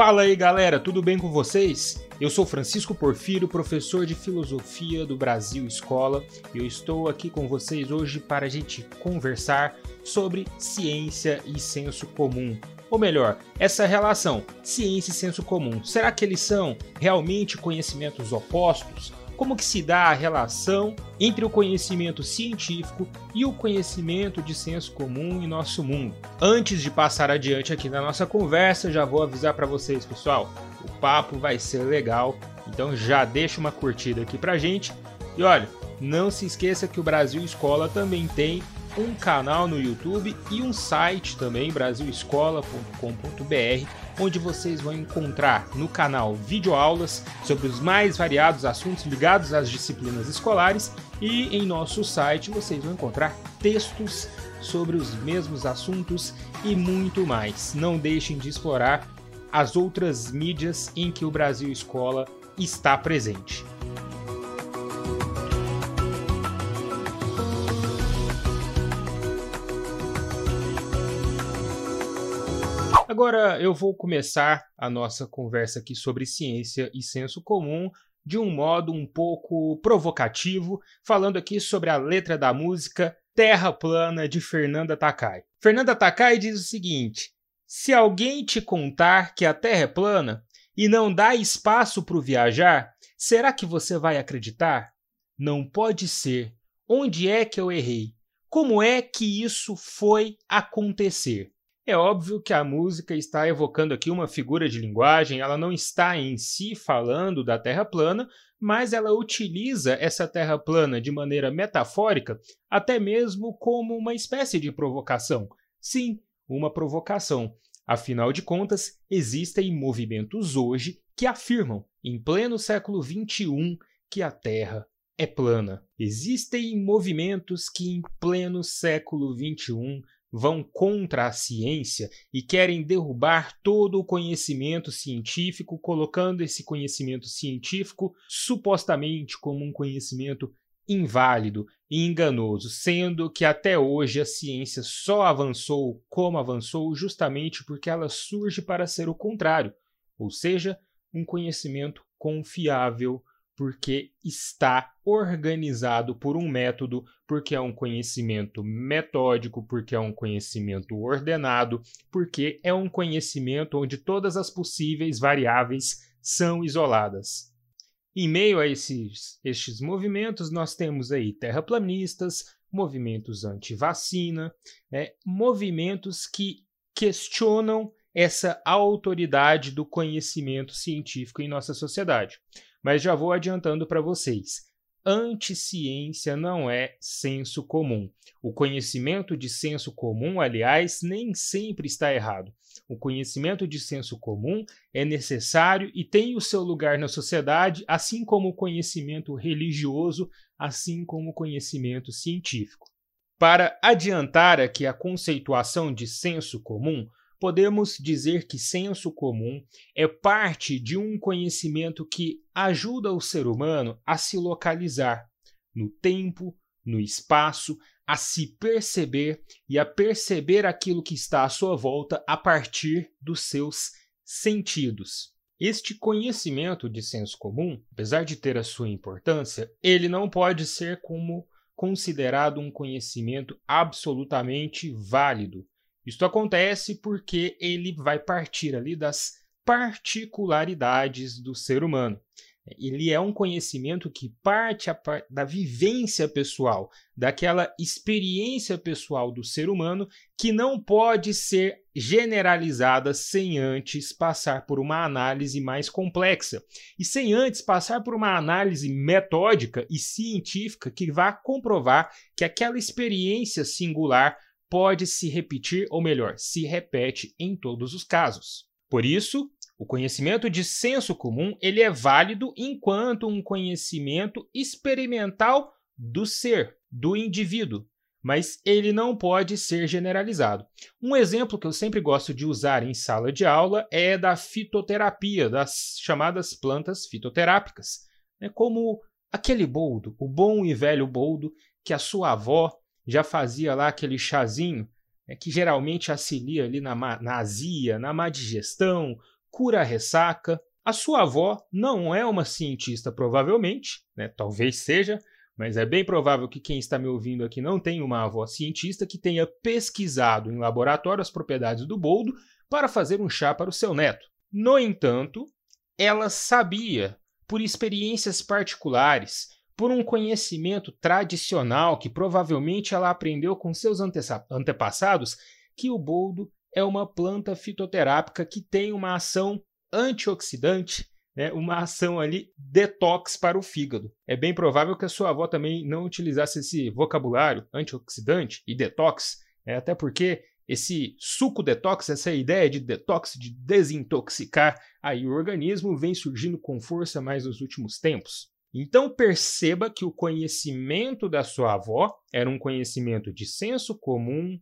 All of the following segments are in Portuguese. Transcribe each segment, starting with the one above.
Fala aí galera, tudo bem com vocês? Eu sou Francisco Porfírio, professor de Filosofia do Brasil Escola, e eu estou aqui com vocês hoje para a gente conversar sobre ciência e senso comum. Ou melhor, essa relação ciência e senso comum, será que eles são realmente conhecimentos opostos? Como que se dá a relação entre o conhecimento científico e o conhecimento de senso comum em nosso mundo. Antes de passar adiante aqui na nossa conversa, já vou avisar para vocês, pessoal, o papo vai ser legal, então já deixa uma curtida aqui pra gente. E olha, não se esqueça que o Brasil Escola também tem um canal no YouTube e um site também, brasilescola.com.br, onde vocês vão encontrar no canal videoaulas sobre os mais variados assuntos ligados às disciplinas escolares e em nosso site vocês vão encontrar textos sobre os mesmos assuntos e muito mais. Não deixem de explorar as outras mídias em que o Brasil Escola está presente. Agora eu vou começar a nossa conversa aqui sobre ciência e senso comum de um modo um pouco provocativo, falando aqui sobre a letra da música Terra Plana de Fernanda Takai. Fernanda Takai diz o seguinte: Se alguém te contar que a Terra é plana e não dá espaço para o viajar, será que você vai acreditar? Não pode ser. Onde é que eu errei? Como é que isso foi acontecer? É óbvio que a música está evocando aqui uma figura de linguagem, ela não está em si falando da Terra plana, mas ela utiliza essa Terra plana de maneira metafórica, até mesmo como uma espécie de provocação. Sim, uma provocação. Afinal de contas, existem movimentos hoje que afirmam, em pleno século XXI, que a Terra é plana. Existem movimentos que, em pleno século XXI, vão contra a ciência e querem derrubar todo o conhecimento científico, colocando esse conhecimento científico supostamente como um conhecimento inválido e enganoso, sendo que até hoje a ciência só avançou como avançou justamente porque ela surge para ser o contrário, ou seja, um conhecimento confiável, porque está organizado por um método, porque é um conhecimento metódico, porque é um conhecimento ordenado, porque é um conhecimento onde todas as possíveis variáveis são isoladas. Em meio a esses, estes movimentos, nós temos aí terraplanistas, movimentos anti-vacina, né, movimentos que questionam essa autoridade do conhecimento científico em nossa sociedade. Mas já vou adiantando para vocês. Anticiência não é senso comum. O conhecimento de senso comum, aliás, nem sempre está errado. O conhecimento de senso comum é necessário e tem o seu lugar na sociedade, assim como o conhecimento religioso, assim como o conhecimento científico. Para adiantar aqui a conceituação de senso comum, podemos dizer que senso comum é parte de um conhecimento que ajuda o ser humano a se localizar no tempo, no espaço, a se perceber e a perceber aquilo que está à sua volta a partir dos seus sentidos. Este conhecimento de senso comum, apesar de ter a sua importância, ele não pode ser como considerado um conhecimento absolutamente válido, isto acontece porque ele vai partir ali das particularidades do ser humano. Ele é um conhecimento que parte da vivência pessoal, daquela experiência pessoal do ser humano que não pode ser generalizada sem antes passar por uma análise mais complexa e sem antes passar por uma análise metódica e científica que vá comprovar que aquela experiência singular pode se repetir, ou melhor, se repete em todos os casos. Por isso, o conhecimento de senso comum ele é válido enquanto um conhecimento experimental do ser, do indivíduo, mas ele não pode ser generalizado. Um exemplo que eu sempre gosto de usar em sala de aula é da fitoterapia, das chamadas plantas fitoterápicas, né? como aquele boldo, o bom e velho boldo que a sua avó já fazia lá aquele chazinho, é, que geralmente auxilia ali na, na azia, na má digestão, cura a ressaca. A sua avó não é uma cientista, provavelmente, né? talvez seja, mas é bem provável que quem está me ouvindo aqui não tenha uma avó cientista que tenha pesquisado em laboratório as propriedades do boldo para fazer um chá para o seu neto. No entanto, ela sabia, por experiências particulares, por um conhecimento tradicional que provavelmente ela aprendeu com seus antepassados, que o boldo é uma planta fitoterápica que tem uma ação antioxidante, né, uma ação ali detox para o fígado. É bem provável que a sua avó também não utilizasse esse vocabulário antioxidante e detox, é, até porque esse suco detox, essa ideia de detox, de desintoxicar aí o organismo, vem surgindo com força mais nos últimos tempos. Então perceba que o conhecimento da sua avó era um conhecimento de senso comum,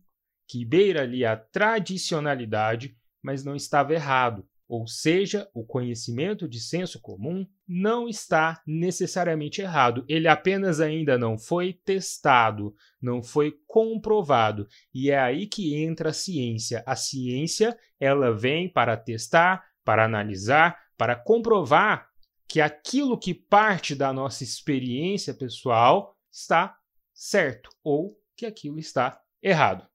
que beira ali a tradicionalidade, mas não estava errado. Ou seja, o conhecimento de senso comum não está necessariamente errado, ele apenas ainda não foi testado, não foi comprovado. E é aí que entra a ciência. A ciência, ela vem para testar, para analisar, para comprovar que aquilo que parte da nossa experiência pessoal está certo ou que aquilo está errado.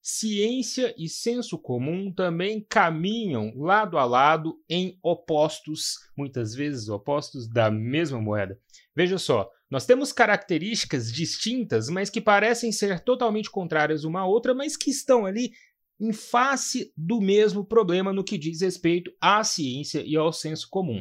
Ciência e senso comum também caminham lado a lado em opostos, muitas vezes opostos da mesma moeda. Veja só, nós temos características distintas, mas que parecem ser totalmente contrárias uma à outra, mas que estão ali em face do mesmo problema no que diz respeito à ciência e ao senso comum.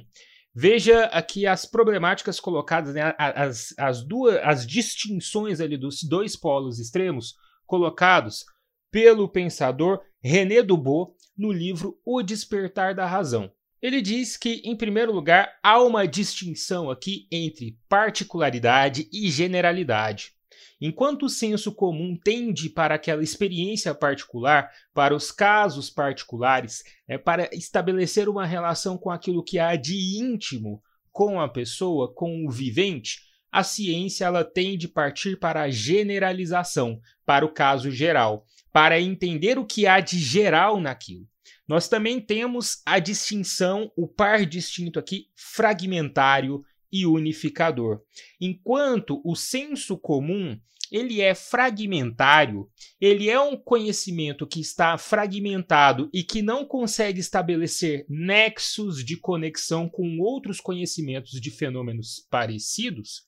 Veja aqui as problemáticas colocadas, né, as, as, duas, as distinções ali dos dois polos extremos colocados pelo pensador René Dubos no livro O Despertar da Razão. Ele diz que, em primeiro lugar, há uma distinção aqui entre particularidade e generalidade. Enquanto o senso comum tende para aquela experiência particular, para os casos particulares, é para estabelecer uma relação com aquilo que há de íntimo com a pessoa, com o vivente, a ciência ela tende a partir para a generalização, para o caso geral, para entender o que há de geral naquilo. Nós também temos a distinção, o par distinto aqui, fragmentário e unificador. Enquanto o senso comum ele é fragmentário, ele é um conhecimento que está fragmentado e que não consegue estabelecer nexos de conexão com outros conhecimentos de fenômenos parecidos,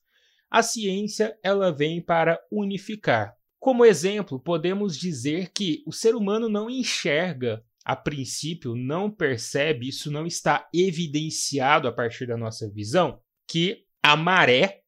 a ciência ela vem para unificar. Como exemplo, podemos dizer que o ser humano não enxerga a princípio, não percebe, isso não está evidenciado a partir da nossa visão, que a maré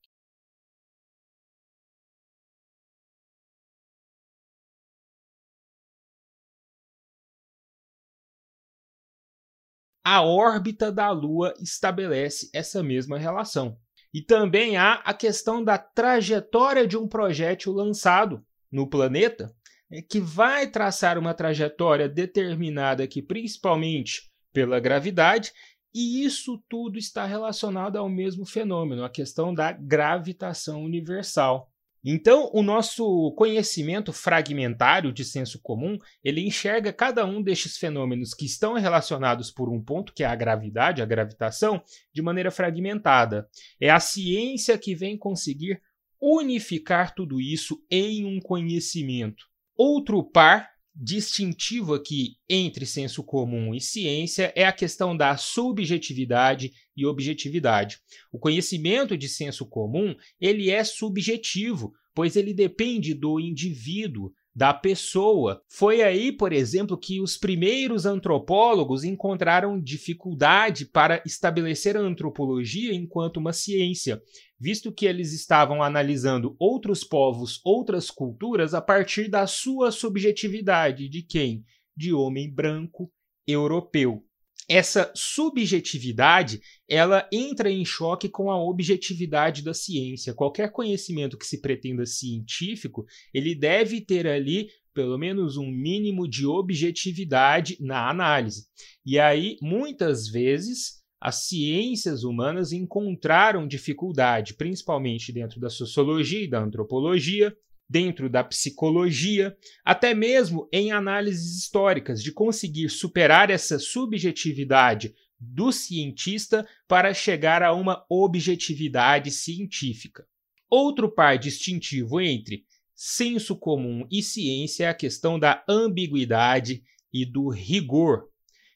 a órbita da Lua estabelece essa mesma relação. E também há a questão da trajetória de um projétil lançado no planeta, é, que vai traçar uma trajetória determinada aqui, principalmente pela gravidade, e isso tudo está relacionado ao mesmo fenômeno, a questão da gravitação universal. Então, o nosso conhecimento fragmentário de senso comum, ele enxerga cada um destes fenômenos que estão relacionados por um ponto, que é a gravidade, a gravitação, de maneira fragmentada. É a ciência que vem conseguir unificar tudo isso em um conhecimento. Outro par distintivo aqui entre senso comum e ciência é a questão da subjetividade e objetividade. O conhecimento de senso comum, ele é subjetivo, pois ele depende do indivíduo, da pessoa. Foi aí, por exemplo, que os primeiros antropólogos encontraram dificuldade para estabelecer a antropologia enquanto uma ciência, visto que eles estavam analisando outros povos, outras culturas a partir da sua subjetividade de quem? De homem branco europeu essa subjetividade ela entra em choque com a objetividade da ciência. Qualquer conhecimento que se pretenda científico, ele deve ter ali pelo menos um mínimo de objetividade na análise. E aí, muitas vezes, as ciências humanas encontraram dificuldade, principalmente dentro da sociologia e da antropologia, dentro da psicologia, até mesmo em análises históricas, de conseguir superar essa subjetividade do cientista para chegar a uma objetividade científica. Outro par distintivo entre senso comum e ciência é a questão da ambiguidade e do rigor.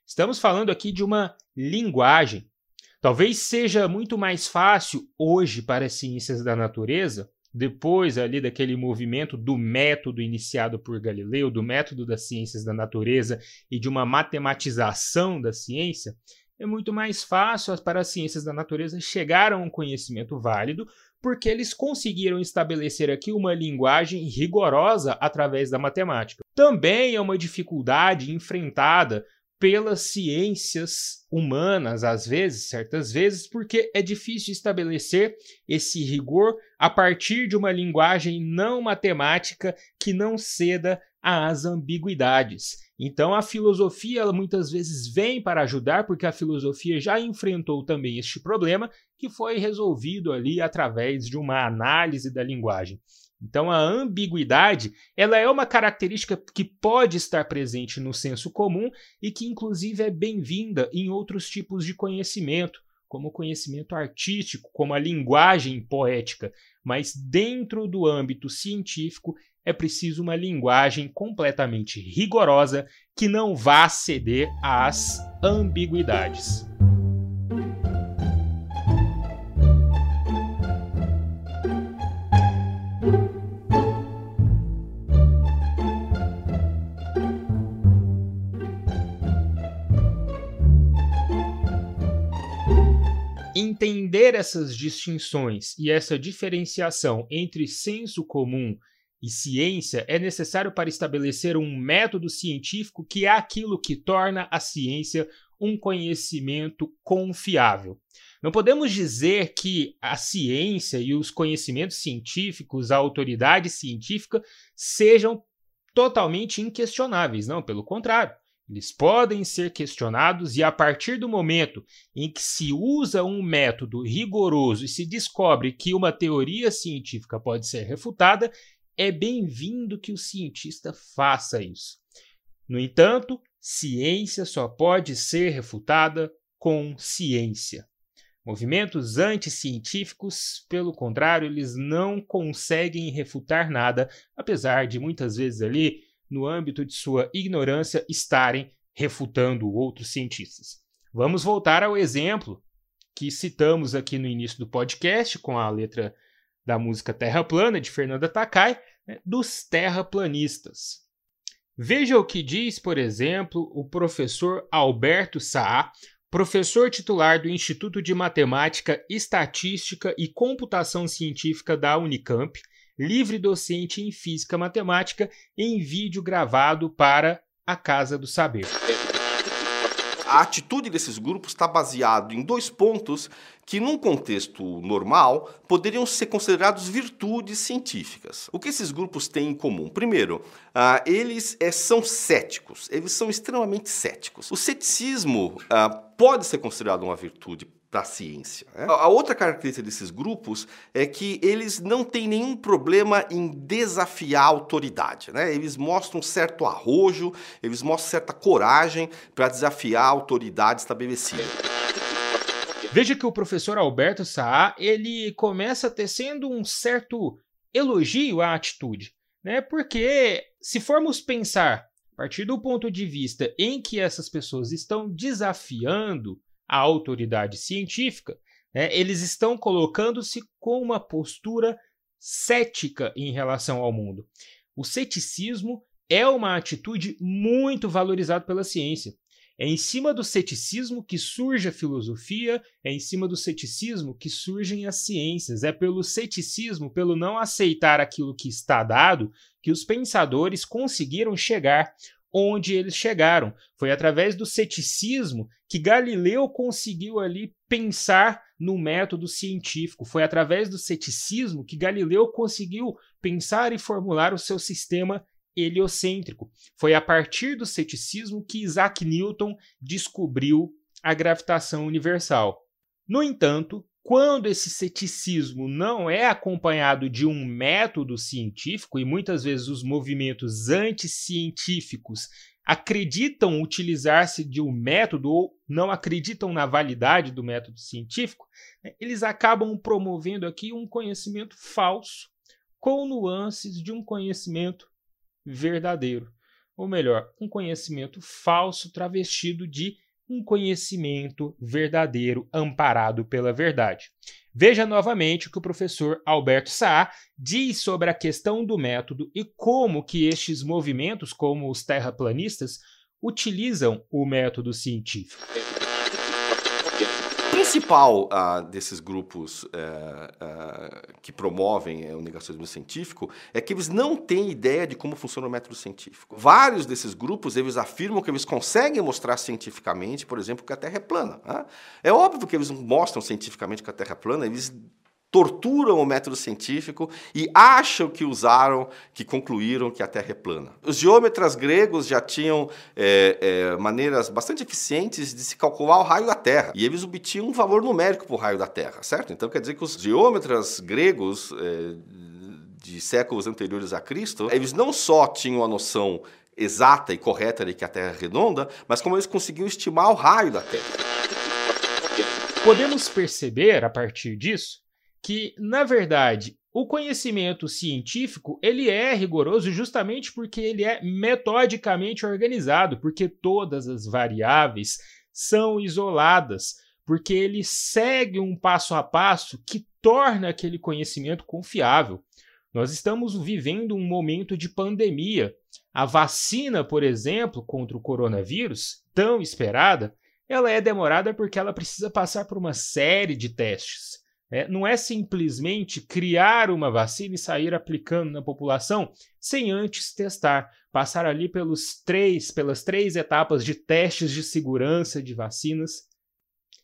Estamos falando aqui de uma linguagem. Talvez seja muito mais fácil hoje para as ciências da natureza, depois ali daquele movimento do método iniciado por Galileu, do método das ciências da natureza e de uma matematização da ciência, é muito mais fácil para as ciências da natureza chegar a um conhecimento válido, porque eles conseguiram estabelecer aqui uma linguagem rigorosa através da matemática. Também é uma dificuldade enfrentada pelas ciências humanas, às vezes, certas vezes, porque é difícil estabelecer esse rigor a partir de uma linguagem não matemática que não ceda às ambiguidades. Então a filosofia muitas vezes vem para ajudar, porque a filosofia já enfrentou também este problema, que foi resolvido ali através de uma análise da linguagem. Então a ambiguidade, ela é uma característica que pode estar presente no senso comum e que inclusive é bem-vinda em outros tipos de conhecimento, como o conhecimento artístico, como a linguagem poética, mas dentro do âmbito científico é preciso uma linguagem completamente rigorosa que não vá ceder às ambiguidades. Entender essas distinções e essa diferenciação entre senso comum e ciência é necessário para estabelecer um método científico que é aquilo que torna a ciência um conhecimento confiável. Não podemos dizer que a ciência e os conhecimentos científicos, a autoridade científica, sejam totalmente inquestionáveis. Não, pelo contrário. Eles podem ser questionados e, a partir do momento em que se usa um método rigoroso e se descobre que uma teoria científica pode ser refutada, é bem-vindo que o cientista faça isso. No entanto, ciência só pode ser refutada com ciência. Movimentos anticientíficos, pelo contrário, eles não conseguem refutar nada, apesar de muitas vezes ali, no âmbito de sua ignorância, estarem refutando outros cientistas. Vamos voltar ao exemplo que citamos aqui no início do podcast com a letra da música Terra Plana, de Fernanda Takai, né, dos terraplanistas. Veja o que diz, por exemplo, o professor Alberto Saá, professor titular do Instituto de Matemática, Estatística e Computação Científica da Unicamp, livre docente em Física Matemática, em vídeo gravado para a Casa do Saber a atitude desses grupos está baseado em dois pontos que, num contexto normal, poderiam ser considerados virtudes científicas. O que esses grupos têm em comum? Primeiro, uh, eles é, são céticos, eles são extremamente céticos. O ceticismo uh, pode ser considerado uma virtude para a ciência. Né? A outra característica desses grupos é que eles não têm nenhum problema em desafiar a autoridade. Né? Eles mostram um certo arrojo, eles mostram certa coragem para desafiar a autoridade estabelecida. Veja que o professor Alberto Saá ele começa tecendo um certo elogio à atitude, né? Porque se formos pensar a partir do ponto de vista em que essas pessoas estão desafiando a autoridade científica, né, eles estão colocando-se com uma postura cética em relação ao mundo. O ceticismo é uma atitude muito valorizada pela ciência. É em cima do ceticismo que surge a filosofia, é em cima do ceticismo que surgem as ciências. É pelo ceticismo, pelo não aceitar aquilo que está dado, que os pensadores conseguiram chegar onde eles chegaram. Foi através do ceticismo que Galileu conseguiu ali pensar no método científico. Foi através do ceticismo que Galileu conseguiu pensar e formular o seu sistema heliocêntrico. Foi a partir do ceticismo que Isaac Newton descobriu a gravitação universal. No entanto, quando esse ceticismo não é acompanhado de um método científico, e muitas vezes os movimentos anticientíficos acreditam utilizar-se de um método ou não acreditam na validade do método científico, né, eles acabam promovendo aqui um conhecimento falso com nuances de um conhecimento verdadeiro. Ou melhor, um conhecimento falso travestido de um conhecimento verdadeiro amparado pela verdade. Veja novamente o que o professor Alberto Saá diz sobre a questão do método e como que estes movimentos, como os terraplanistas, utilizam o método científico principal uh, desses grupos uh, uh, que promovem o negacionismo científico é que eles não têm ideia de como funciona o método científico. Vários desses grupos eles afirmam que eles conseguem mostrar cientificamente, por exemplo, que a Terra é plana. Né? É óbvio que eles mostram cientificamente que a Terra é plana, eles torturam o método científico e acham que usaram, que concluíram que a Terra é plana. Os geômetras gregos já tinham é, é, maneiras bastante eficientes de se calcular o raio da Terra e eles obtinham um valor numérico para o raio da Terra, certo? Então quer dizer que os geômetras gregos é, de séculos anteriores a Cristo, eles não só tinham a noção exata e correta de que a Terra é redonda, mas como eles conseguiam estimar o raio da Terra. Podemos perceber, a partir disso, que, na verdade, o conhecimento científico ele é rigoroso justamente porque ele é metodicamente organizado, porque todas as variáveis são isoladas, porque ele segue um passo a passo que torna aquele conhecimento confiável. Nós estamos vivendo um momento de pandemia. A vacina, por exemplo, contra o coronavírus, tão esperada, ela é demorada porque ela precisa passar por uma série de testes. É, não é simplesmente criar uma vacina e sair aplicando na população sem antes testar, passar ali pelos três, pelas três etapas de testes de segurança de vacinas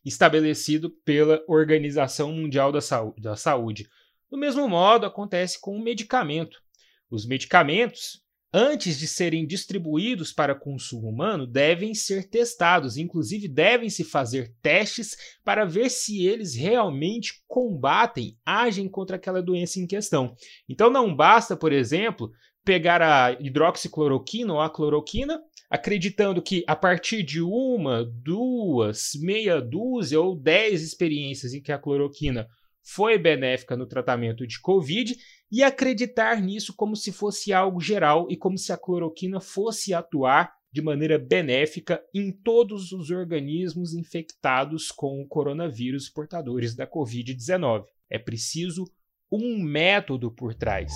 estabelecido pela Organização Mundial da. Da Saúde. Do mesmo modo, acontece com o medicamento. Os medicamentos antes de serem distribuídos para consumo humano, devem ser testados, inclusive devem se fazer testes para ver se eles realmente combatem, agem contra aquela doença em questão. Então não basta, por exemplo, pegar a hidroxicloroquina ou a cloroquina, acreditando que a partir de uma, duas, meia dúzia ou dez experiências em que a cloroquina foi benéfica no tratamento de Covid e acreditar nisso como se fosse algo geral e como se a cloroquina fosse atuar de maneira benéfica em todos os organismos infectados com o coronavírus portadores da Covid-19. É preciso um método por trás.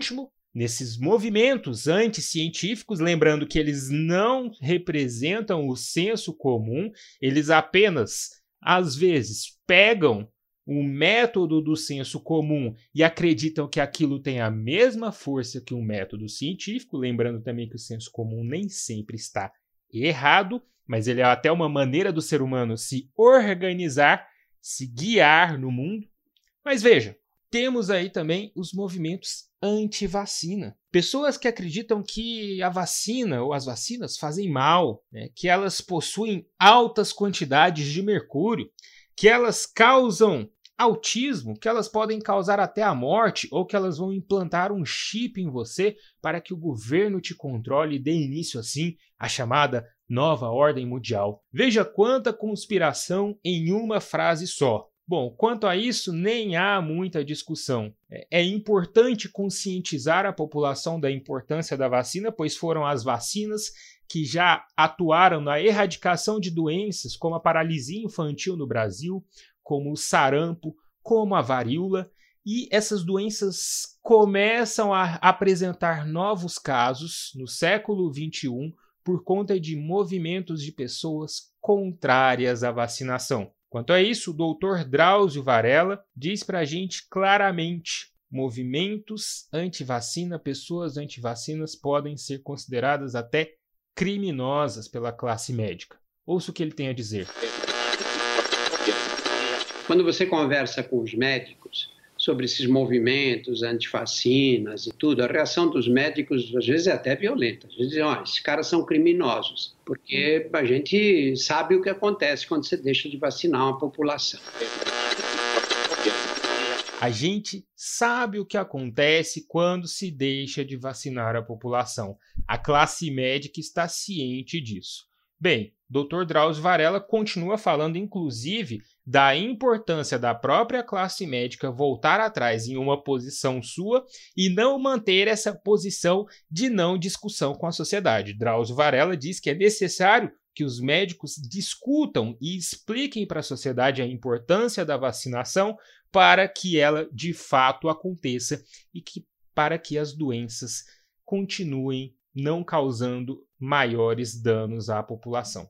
Último, nesses movimentos anticientíficos, lembrando que eles não representam o senso comum, eles apenas, às vezes, pegam o método do senso comum e acreditam que aquilo tem a mesma força que um método científico, lembrando também que o senso comum nem sempre está errado, mas ele é até uma maneira do ser humano se organizar, se guiar no mundo. Mas veja, temos aí também os movimentos anti-vacina. Pessoas que acreditam que a vacina ou as vacinas fazem mal, né? que elas possuem altas quantidades de mercúrio, que elas causam autismo, que elas podem causar até a morte ou que elas vão implantar um chip em você para que o governo te controle e dê início assim à chamada nova ordem mundial. Veja quanta conspiração em uma frase só. Bom, quanto a isso, nem há muita discussão. É, é importante conscientizar a população da importância da vacina, pois foram as vacinas que já atuaram na erradicação de doenças como a paralisia infantil no Brasil, como o sarampo, como a varíola, e essas doenças começam a apresentar novos casos no século XXI por conta de movimentos de pessoas contrárias à vacinação. Quanto a isso, o doutor Drauzio Varela diz para a gente claramente: movimentos anti-vacina, pessoas anti-vacinas podem ser consideradas até criminosas pela classe médica. Ouça o que ele tem a dizer. Quando você conversa com os médicos sobre esses movimentos antifacinas e tudo, a reação dos médicos às vezes é até violenta. Eles dizem, oh, esses caras são criminosos, porque a gente sabe o que acontece quando você deixa de vacinar uma população. A gente sabe o que acontece quando se deixa de vacinar a população. A classe médica está ciente disso. Bem, Dr. Drauzio Varela continua falando, inclusive, da importância da própria classe médica voltar atrás em uma posição sua e não manter essa posição de não discussão com a sociedade. Drauzio Varela diz que é necessário que os médicos discutam e expliquem para a sociedade a importância da vacinação para que ela de fato aconteça e que para que as doenças continuem não causando maiores danos à população.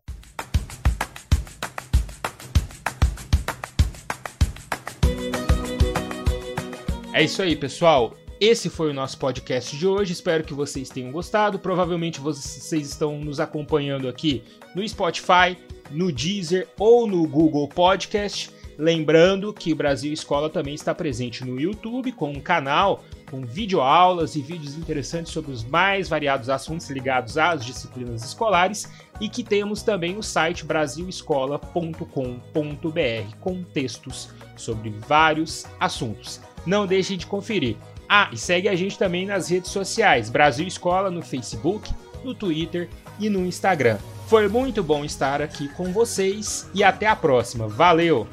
É isso aí, pessoal. Esse foi o nosso podcast de hoje. Espero que vocês tenham gostado. Provavelmente vocês estão nos acompanhando aqui no Spotify, no Deezer ou no Google Podcast. Lembrando que o Brasil Escola também está presente no YouTube com um canal com videoaulas e vídeos interessantes sobre os mais variados assuntos ligados às disciplinas escolares e que temos também o site brasilescola.com.br com textos sobre vários assuntos. Não deixem de conferir. Ah, e segue a gente também nas redes sociais, Brasil Escola no Facebook, no Twitter e no Instagram. Foi muito bom estar aqui com vocês e até a próxima. Valeu!